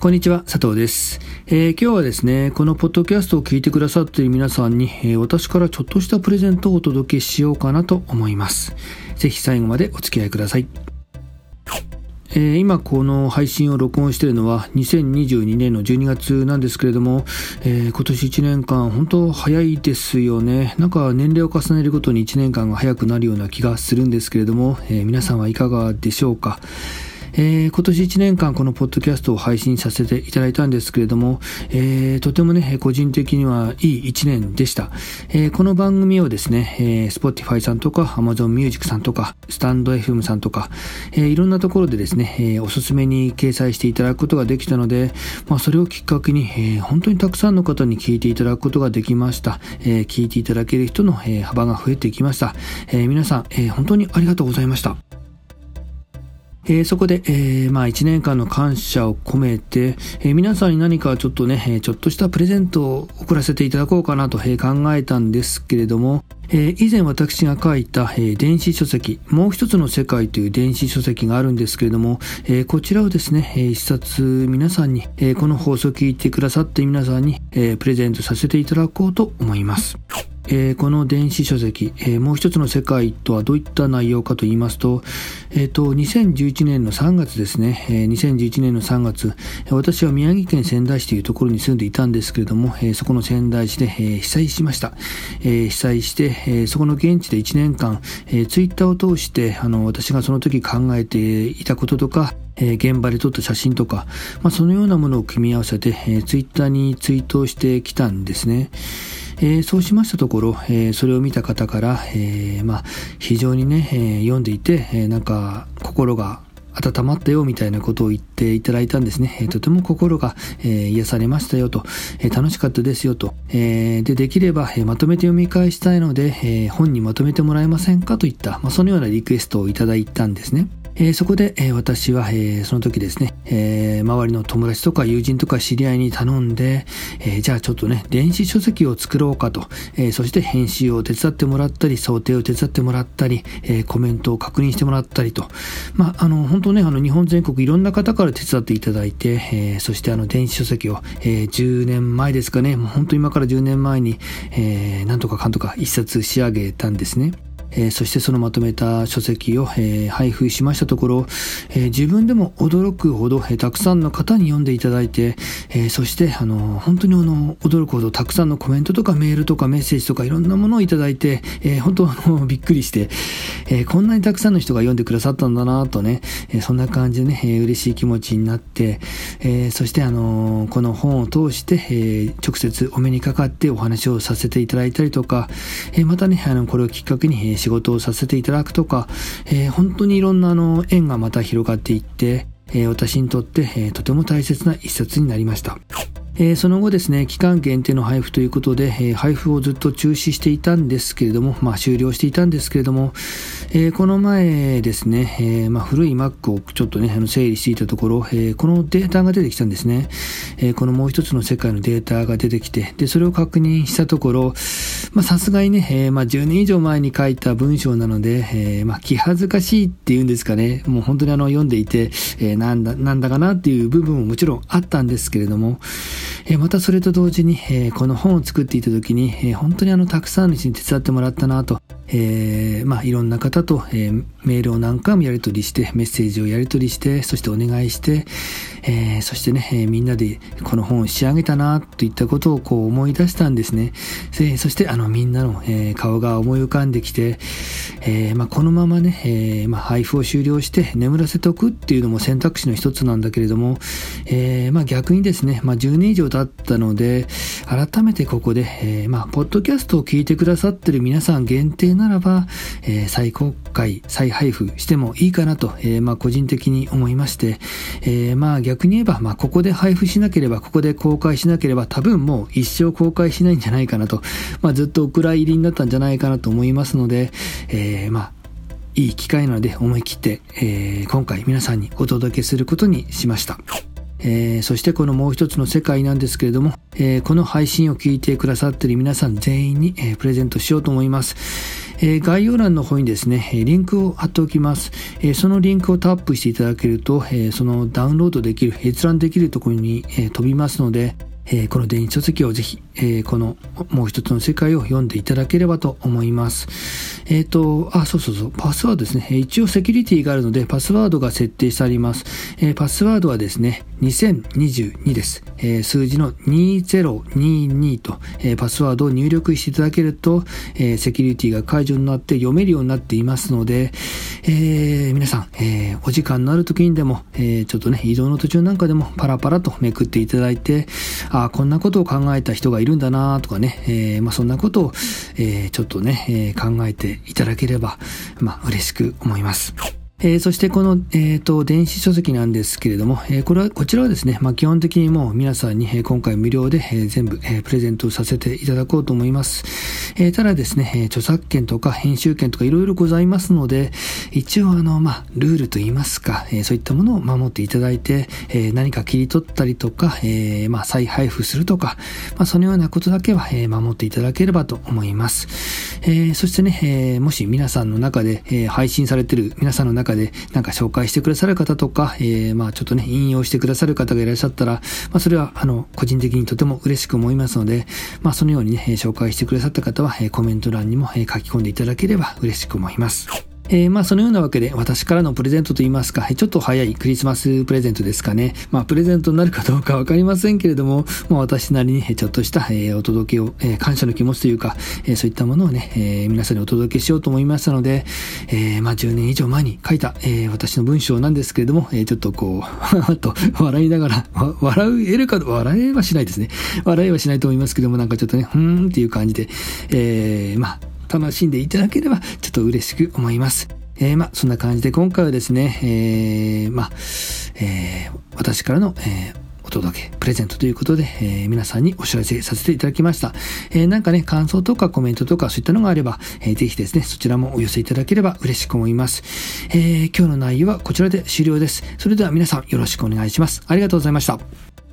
こんにちは、佐藤です、えー、今日はですね、このポッドキャストを聞いてくださっている皆さんに、えー、私からちょっとしたプレゼントをお届けしようかなと思います。ぜひ最後までお付き合いください。えー、今この配信を録音しているのは2022年の12月なんですけれども、えー、今年1年間本当早いですよね。なんか年齢を重ねるごとに1年間が早くなるような気がするんですけれども、えー、皆さんはいかがでしょうか？えー、今年1年間このポッドキャストを配信させていただいたんですけれども、えー、とてもね、個人的にはいい1年でした。えー、この番組をですね、えー、Spotify さんとか Amazon Music さんとか、スタンド FM さんとか、えー、いろんなところでですね、えー、おすすめに掲載していただくことができたので、まあ、それをきっかけに、えー、本当にたくさんの方に聞いていただくことができました。えー、聞いていただける人の、えー、幅が増えてきました。えー、皆さん、えー、本当にありがとうございました。えー、そこで、えー、まあ1年間の感謝を込めて、えー、皆さんに何かちょっとね、ちょっとしたプレゼントを送らせていただこうかなと、考えたんですけれども、え以前私が書いた、え電子書籍、もう一つの世界という電子書籍があるんですけれども、えこちらをですね、え一冊皆さんに、えこの放送を聞いてくださって皆さんに、えプレゼントさせていただこうと思います。えー、この電子書籍、えー、もう一つの世界とはどういった内容かと言いますと、えっ、ー、と、2011年の3月ですね、えー、2011年の3月、私は宮城県仙台市というところに住んでいたんですけれども、えー、そこの仙台市で、えー、被災しました。えー、被災して、えー、そこの現地で1年間、えー、ツイッターを通して、あの、私がその時考えていたこととか、現場で撮った写真とか、まあ、そのようなものを組み合わせて、えー、ツイッターにツイートしてきたんですね。えー、そうしましたところ、えー、それを見た方から、えー、まあ、非常にね、えー、読んでいて、え、なんか心が温まったよみたいなことを言っていただいたんですね。えー、とても心が、えー、癒されましたよと、えー、楽しかったですよと、え、で、できれば、え、まとめて読み返したいので、え、本にまとめてもらえませんかといった、まあ、そのようなリクエストをいただいたんですね。えー、そこで、えー、私は、えー、その時ですね、え周りの友達とか友人とか知り合いに頼んで、えじゃあちょっとね、電子書籍を作ろうかと、えそして編集を手伝ってもらったり、想定を手伝ってもらったり、えコメントを確認してもらったりと、まあ、あの、本当ね、あの、日本全国いろんな方から手伝っていただいて、えそしてあの、電子書籍を、え10年前ですかね、もう本当今から10年前に、えなんとかかんとか一冊仕上げたんですね。えー、そしてそのまとめた書籍を、えー、配布しましたところ、えー、自分でも驚くほど、えたくさんの方に読んでいただいて、えそしてあの本当にあの驚くほどたくさんのコメントとかメールとかメッセージとかいろんなものをいただいて、え本当あの びっくりして、えこんなにたくさんの人が読んでくださったんだなとね、えそんな感じでね、え嬉しい気持ちになって、えそしてあのこの本を通して、え直接お目にかかってお話をさせていただいたりとか、えまたね、あのこれをきっかけに、仕事をさせていただくとか、えー、本当にいろんなあの縁がまた広がっていって、えー、私にとって、えー、とても大切な一冊になりました。えー、その後ですね、期間限定の配布ということで、えー、配布をずっと中止していたんですけれども、まあ終了していたんですけれども、えー、この前ですね、えー、まあ古い Mac をちょっとね、あの整理していたところ、えー、このデータが出てきたんですね。えー、このもう一つの世界のデータが出てきて、で、それを確認したところ、まあさすがにね、えー、まあ10年以上前に書いた文章なので、えー、まあ気恥ずかしいっていうんですかね、もう本当にあの読んでいて、えー、なんだ、なんだかなっていう部分ももちろんあったんですけれども、またそれと同時に、この本を作っていた時に、本当にあのたくさんの人に手伝ってもらったなと、えー、まあ、いろんな方と、えー、メールを何回もやり取りして、メッセージをやり取りして、そしてお願いして、えー、そしてね、えみんなでこの本を仕上げたな、といったことをこう思い出したんですね。えそして、あの、みんなの、え顔が思い浮かんできて、えまあ、このままね、えまあ、配布を終了して眠らせておくっていうのも選択肢の一つなんだけれども、えまあ、逆にですね、ま、10年以上経ったので、改めてここで、えま、ポッドキャストを聞いてくださってる皆さん限定ならば、えー、再公開、再配布してもいいかなと、えー、まあ個人的に思いまして、えー、まあ逆に言えば、まあここで配布しなければ、ここで公開しなければ多分もう一生公開しないんじゃないかなと、まあずっとお蔵入りになったんじゃないかなと思いますので、え、まあいい機会なので思い切って、え、今回皆さんにお届けすることにしました。えー、そしてこのもう一つの世界なんですけれども、えー、この配信を聞いてくださっている皆さん全員に、えー、プレゼントしようと思います。え概要欄の方にですね、リンクを貼っておきます。えそのリンクをタップしていただけると、えそのダウンロードできる、閲覧できるところに、え飛びますので、えー、この電子書籍をぜひ、えー、このもう一つの世界を読んでいただければと思います。えっ、ー、と、あ、そうそうそう、パスワードですね。一応セキュリティがあるので、パスワードが設定してあります。えパスワードはですね、2022です。え数字の2022と、えパスワードを入力していただけると、えセキュリティが解除になって読めるようになっていますので、え皆さん、えお時間のある時にでも、えちょっとね、移動の途中なんかでもパラパラとめくっていただいて、あこんなことを考えた人がいるんだなとかね、え、まあ、そんなことを、え、ちょっとね、え、考えていただければ、まあ、嬉しく思います。えー、そしてこの、えっ、ー、と、電子書籍なんですけれども、えー、これは、こちらはですね、まあ、基本的にもう皆さんに、えー、今回無料で、えー、全部、えー、プレゼントさせていただこうと思います。えー、ただですね、えー、著作権とか編集権とかいろいろございますので、一応あの、まあ、ルールといいますか、えー、そういったものを守っていただいて、えー、何か切り取ったりとか、えー、まあ、再配布するとか、まあ、そのようなことだけは、え、守っていただければと思います。え、そしてね、え、もし皆さんの中で、え、配信されてる皆さんの中で、なんか紹介してくださる方とか、え、まあちょっとね、引用してくださる方がいらっしゃったら、まあそれは、あの、個人的にとても嬉しく思いますので、まあそのようにね、紹介してくださった方は、コメント欄にも書き込んでいただければ嬉しく思います。えー、まあそのようなわけで私からのプレゼントといいますか、ちょっと早いクリスマスプレゼントですかね。まあプレゼントになるかどうかわかりませんけれども、まあ私なりにちょっとした、お届けを、感謝の気持ちというか、そういったものをね、皆さんにお届けしようと思いましたので、えー、まあ10年以上前に書いた、私の文章なんですけれども、ちょっとこう、と笑いながら、笑えるか、笑えはしないですね。笑えはしないと思いますけども、なんかちょっとね、ふーんっていう感じで、えー、まあ楽しんでいただければちょっと嬉しく思います。えー、まあ、そんな感じで今回はですね、えー、まあ、えー、私からの、えー、お届け、プレゼントということで、えー、皆さんにお知らせさせていただきました。えー、なんかね、感想とかコメントとかそういったのがあれば、えー、ぜひですね、そちらもお寄せいただければ嬉しく思います。えー、今日の内容はこちらで終了です。それでは皆さんよろしくお願いします。ありがとうございました。